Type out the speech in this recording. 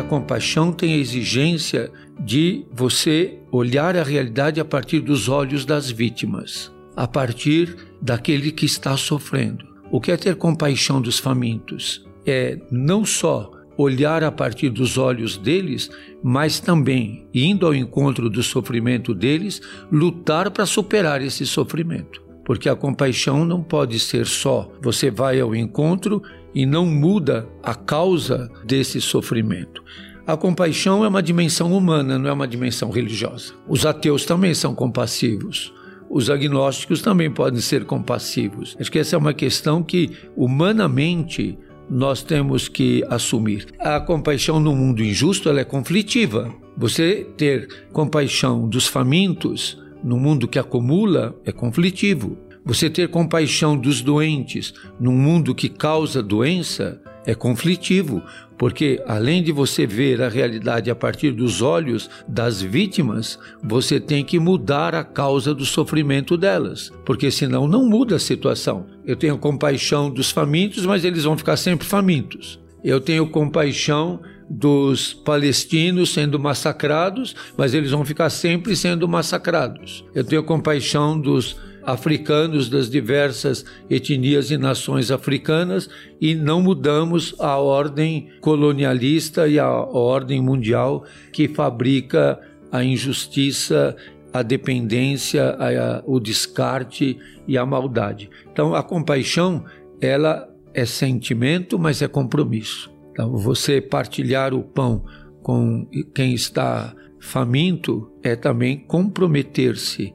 A compaixão tem a exigência de você olhar a realidade a partir dos olhos das vítimas, a partir daquele que está sofrendo. O que é ter compaixão dos famintos? É não só olhar a partir dos olhos deles, mas também, indo ao encontro do sofrimento deles, lutar para superar esse sofrimento. Porque a compaixão não pode ser só você vai ao encontro e não muda a causa desse sofrimento. A compaixão é uma dimensão humana, não é uma dimensão religiosa. Os ateus também são compassivos. Os agnósticos também podem ser compassivos. Acho que essa é uma questão que, humanamente, nós temos que assumir. A compaixão no mundo injusto ela é conflitiva. Você ter compaixão dos famintos no mundo que acumula é conflitivo. Você ter compaixão dos doentes num mundo que causa doença é conflitivo, porque além de você ver a realidade a partir dos olhos das vítimas, você tem que mudar a causa do sofrimento delas, porque senão não muda a situação. Eu tenho compaixão dos famintos, mas eles vão ficar sempre famintos. Eu tenho compaixão dos palestinos sendo massacrados, mas eles vão ficar sempre sendo massacrados. Eu tenho compaixão dos africanos das diversas etnias e nações africanas e não mudamos a ordem colonialista e a ordem mundial que fabrica a injustiça, a dependência, a, o descarte e a maldade. Então a compaixão, ela é sentimento, mas é compromisso. Então você partilhar o pão com quem está faminto é também comprometer-se